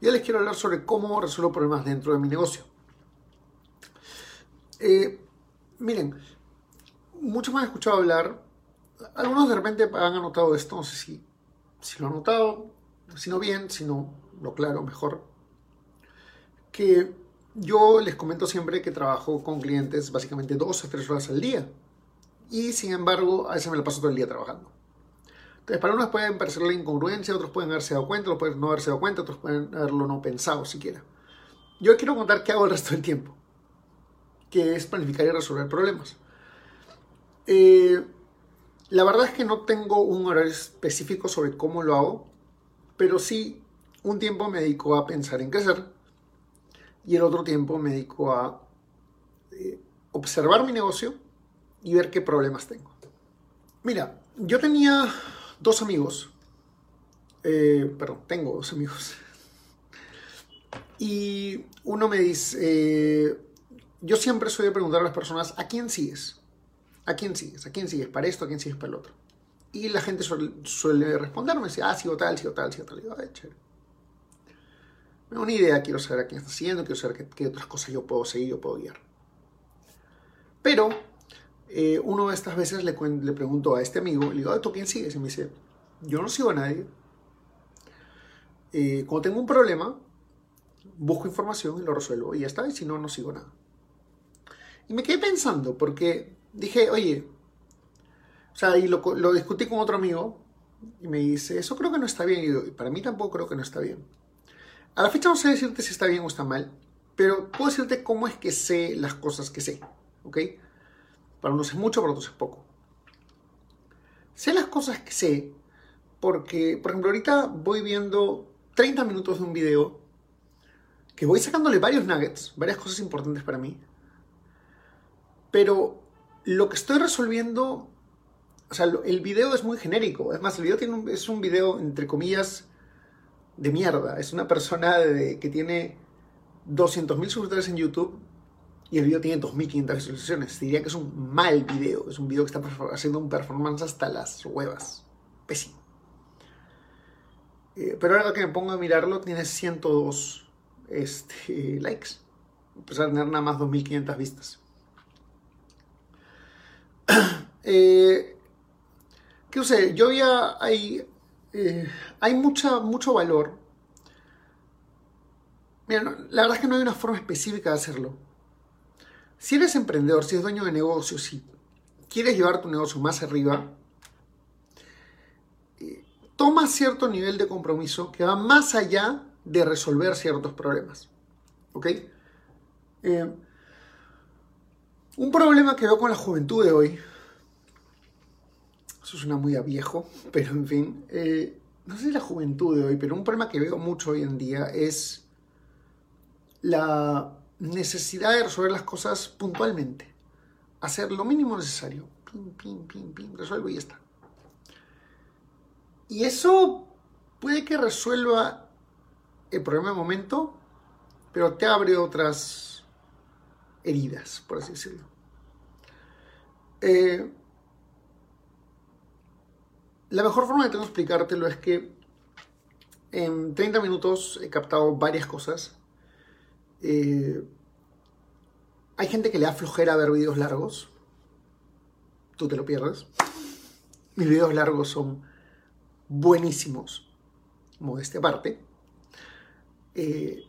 Ya les quiero hablar sobre cómo resuelvo problemas dentro de mi negocio. Eh, miren, muchos me han escuchado hablar, algunos de repente han anotado esto, no sé si, si lo han notado, si no bien, si no lo claro mejor, que yo les comento siempre que trabajo con clientes básicamente dos a tres horas al día y sin embargo a veces me la paso todo el día trabajando. Entonces, para unos pueden parecer la incongruencia, otros pueden haberse dado cuenta, otros pueden no haberse dado cuenta, otros pueden haberlo no pensado siquiera. Yo quiero contar qué hago el resto del tiempo, que es planificar y resolver problemas. Eh, la verdad es que no tengo un horario específico sobre cómo lo hago, pero sí un tiempo me dedico a pensar en crecer y el otro tiempo me dedico a eh, observar mi negocio y ver qué problemas tengo. Mira, yo tenía dos amigos, eh, perdón, tengo dos amigos, y uno me dice, eh, yo siempre de preguntar a las personas, ¿a quién sigues? ¿A quién sigues? ¿A quién sigues para esto? ¿A quién sigues para el otro? Y la gente suele, responderme, dice, ah, sigo tal, sigo tal, sigo tal. Y digo, ay, chévere. Me una idea, quiero saber a quién está siguiendo, quiero saber qué, otras cosas yo puedo seguir, yo puedo guiar. Pero eh, una de estas veces le, le pregunto a este amigo, le digo, ¿tú quién sigues? Y me dice, yo no sigo a nadie. Eh, cuando tengo un problema, busco información y lo resuelvo y ya está, y si no, no sigo nada. Y me quedé pensando, porque dije, oye, o sea, y lo, discutí con otro amigo y me dice, eso creo que no está bien. Y para mí tampoco creo que no está bien. A la fecha no sé decirte si está bien o está mal, pero puedo decirte cómo es que sé las cosas que sé, ¿ok? Para unos es mucho, para otros es poco. Sé las cosas que sé porque, por ejemplo, ahorita voy viendo 30 minutos de un video que voy sacándole varios nuggets, varias cosas importantes para mí. Pero lo que estoy resolviendo, o sea, el video es muy genérico. Es más, el video tiene es un video, entre comillas, de mierda. Es una persona que tiene 200.000 suscriptores en YouTube y el video tiene 2.500 visualizaciones. Diría que es un mal video. Es un video que está haciendo un performance hasta las huevas. Pésimo. Eh, pero ahora que me pongo a mirarlo, tiene 102 este, likes. A pesar de tener nada más 2.500 vistas. eh, ¿Qué sé? Yo ya hay, eh, hay mucha, mucho valor. Mira, la verdad es que no hay una forma específica de hacerlo. Si eres emprendedor, si eres dueño de negocios, si quieres llevar tu negocio más arriba, toma cierto nivel de compromiso que va más allá de resolver ciertos problemas. ¿Ok? Eh, un problema que veo con la juventud de hoy, eso suena muy a viejo, pero en fin, eh, no sé si la juventud de hoy, pero un problema que veo mucho hoy en día es la necesidad de resolver las cosas puntualmente. Hacer lo mínimo necesario. Pim, pim, pim, pim, resuelvo y ya está. Y eso puede que resuelva el problema de momento, pero te abre otras heridas, por así decirlo. Eh, la mejor forma de tengo explicártelo es que en 30 minutos he captado varias cosas. Eh, hay gente que le da flojera ver videos largos. Tú te lo pierdes. Mis videos largos son buenísimos, modestia aparte. Eh,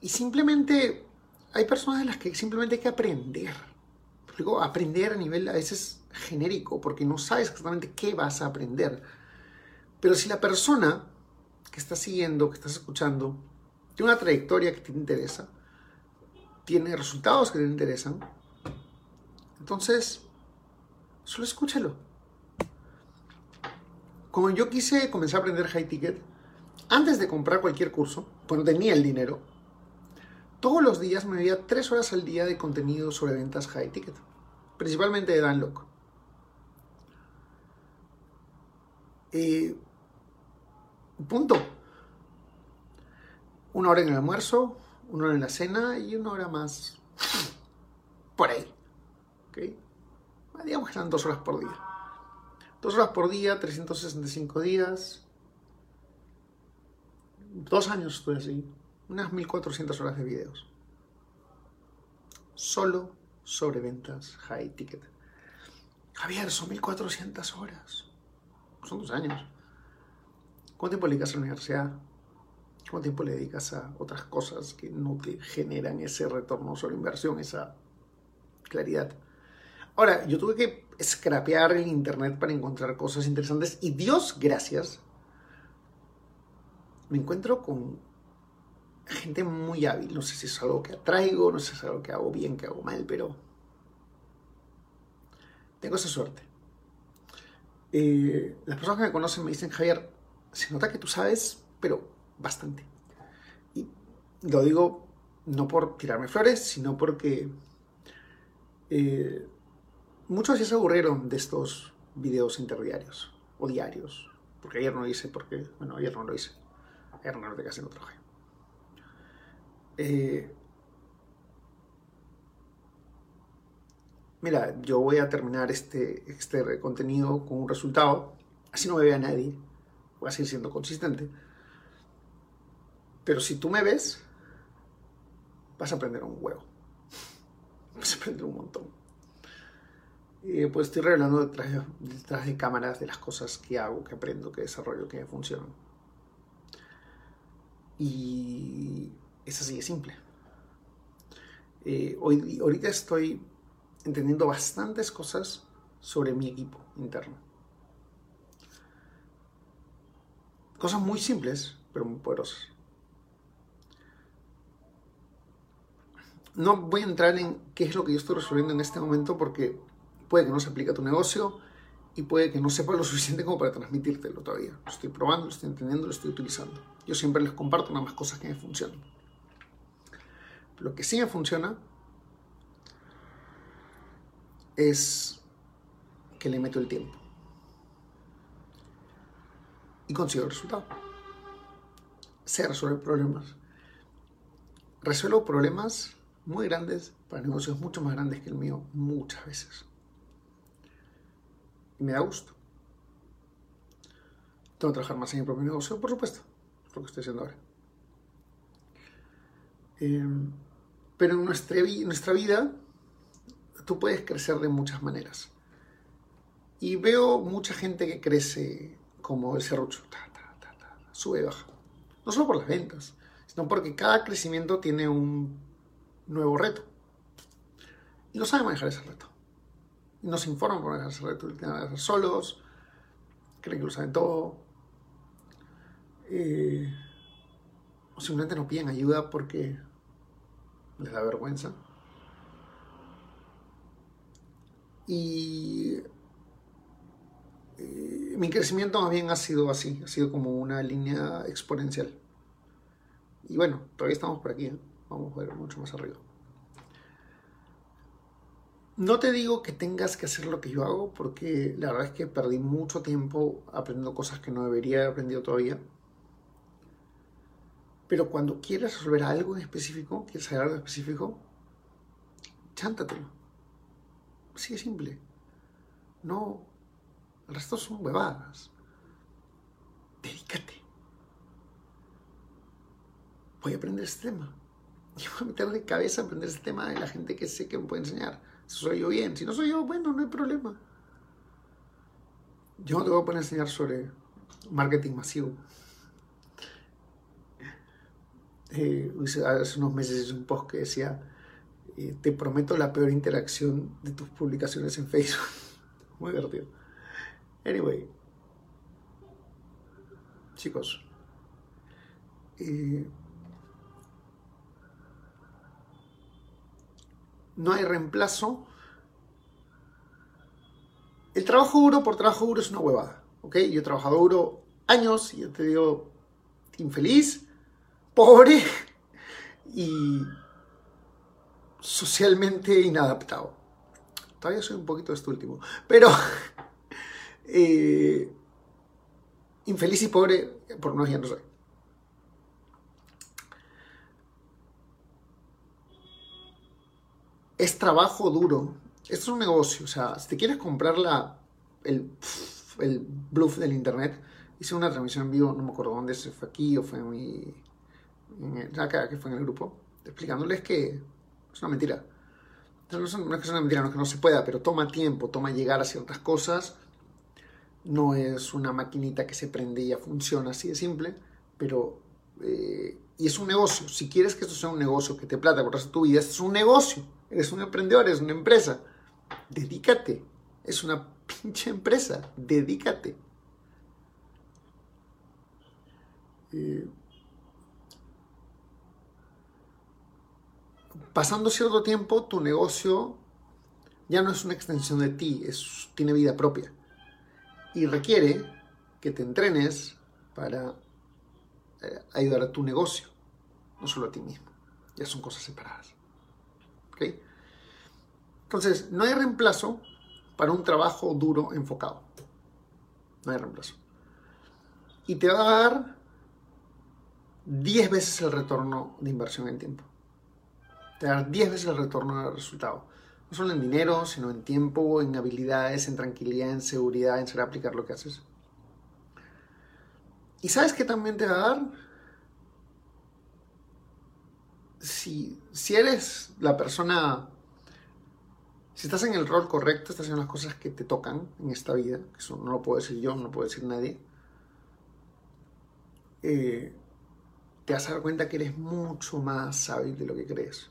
y, simplemente hay personas de las que simplemente hay que aprender. Aprender a nivel a veces genérico, porque no sabes exactamente qué vas a aprender. Pero si la persona que estás siguiendo, que estás escuchando, tiene una trayectoria que te interesa, tiene resultados que te interesan, entonces solo escúchalo como yo quise comenzar a aprender high ticket, antes de comprar cualquier curso, cuando tenía el dinero, todos los días me veía tres horas al día de contenido sobre ventas high ticket, principalmente de Dan Lok. Eh, punto. Una hora en el almuerzo, una hora en la cena y una hora más por ahí. ¿Okay? Digamos que eran dos horas por día. Dos horas por día, 365 días. Dos años estuve así. Unas 1400 horas de videos. Solo sobre ventas high ticket. Javier, son 1400 horas. Son dos años. ¿Cuánto tiempo le dedicas a la universidad? ¿Cuánto tiempo le dedicas a otras cosas que no te generan ese retorno sobre inversión, esa claridad? Ahora, yo tuve que scrapear el internet para encontrar cosas interesantes y Dios gracias, me encuentro con gente muy hábil. No sé si es algo que atraigo, no sé si es algo que hago bien, que hago mal, pero tengo esa suerte. Eh, las personas que me conocen me dicen, Javier, se nota que tú sabes, pero bastante. Y lo digo no por tirarme flores, sino porque eh, muchos ya se aburrieron de estos videos interdiarios o diarios. Porque ayer no lo hice, porque, bueno, ayer no lo hice. Ayer no lo casi no trabajé. Eh, mira, yo voy a terminar este, este contenido con un resultado. Así no me ve a nadie. Voy a seguir siendo consistente. Pero si tú me ves, vas a aprender un huevo. Vas a aprender un montón. Eh, pues estoy revelando detrás, detrás, de cámaras de las cosas que hago, que aprendo, que desarrollo, que funcionan. Y es así de simple. Eh, hoy, ahorita estoy entendiendo bastantes cosas sobre mi equipo interno. Cosas muy simples, pero muy poderosas. No voy a entrar en qué es lo que yo estoy resolviendo en este momento porque puede que no se aplique a tu negocio y puede que no sepa lo suficiente como para transmitírtelo todavía. Lo estoy probando, lo estoy entendiendo, lo estoy utilizando. Yo siempre les comparto nada más cosas que me funcionan. Lo que sí me funciona es que le meto el tiempo. Y consigo el resultado. Sé resolver problemas. Resuelvo problemas muy grandes para negocios mucho más grandes que el mío muchas veces. Y me da gusto. Tengo que trabajar más en mi propio negocio, por supuesto. Es lo que estoy haciendo ahora. Em, pero en nuestra vida tú puedes crecer de muchas maneras. Y veo mucha gente que crece como el serrucho, sube y baja. No solo por las ventas, sino porque cada crecimiento tiene un nuevo reto. Y no sabe manejar ese reto. Y no se informan por manejar ese reto. Tienen que hacer solos, creen que lo saben todo. Eh, o simplemente no piden ayuda porque les da vergüenza. Y eh, mi crecimiento más bien ha sido así, ha sido como una línea exponencial. Y bueno, todavía estamos por aquí, ¿eh? vamos a ver mucho más arriba. No te digo que tengas que hacer lo que yo hago, porque la verdad es que perdí mucho tiempo aprendiendo cosas que no debería haber aprendido todavía. Pero cuando quieres resolver algo en específico, quieres saber algo específico, chántatelo. Así de simple. No, el resto son huevadas. Dedícate. Voy a aprender este tema. Y voy a meter de cabeza a aprender este tema de la gente que sé que me puede enseñar. Si soy yo bien, si no soy yo, bueno, no hay problema. Yo no te voy a poner a enseñar sobre marketing masivo. Eh, hace unos meses hice un post que decía, eh, te prometo la peor interacción de tus publicaciones en Facebook. Muy divertido. Anyway, chicos, eh, no hay reemplazo. El trabajo duro por trabajo duro es una huevada, ¿ok? Yo he trabajado duro años y yo te digo, infeliz, pobre y socialmente inadaptado. Todavía soy un poquito este último, pero eh, infeliz y pobre, por no no soy. Es trabajo duro. Esto es un negocio. O sea, si te quieres comprar el, el bluff del internet, hice una transmisión en vivo, no me acuerdo dónde, se fue aquí o fue en mi. acá, que fue en el grupo, explicándoles que es una mentira. No, es que sea una mentira, no es que no se pueda, pero toma tiempo, toma llegar a ciertas cosas. No es una maquinita que se prende y ya funciona así de simple, pero. Eh, y es un negocio. Si quieres que esto sea un negocio que te plata por el tu vida, esto es un negocio. Eres un emprendedor, eres una empresa. Dedícate. Es una pinche empresa. Dedícate. Eh, pasando cierto tiempo, tu negocio ya no es una extensión de ti, es, tiene vida propia. Y requiere que te entrenes para eh, ayudar a tu negocio, no solo a ti mismo. Ya son cosas separadas. Entonces, no hay reemplazo para un trabajo duro enfocado. No hay reemplazo. Y te va a dar 10 veces el retorno de inversión en tiempo. Te va a dar 10 veces el retorno del resultado. No solo en dinero, sino en tiempo, en habilidades, en tranquilidad, en seguridad, en saber aplicar lo que haces. ¿Y sabes qué también te va a dar? Si, si eres la persona, si estás en el rol correcto, estás haciendo las cosas que te tocan en esta vida, que eso no lo puedo decir yo, no lo puede decir nadie, eh, te vas a dar cuenta que eres mucho más hábil de lo que crees.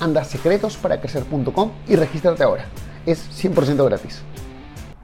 Anda secretosparacrecer.com y regístrate ahora. Es 100% gratis.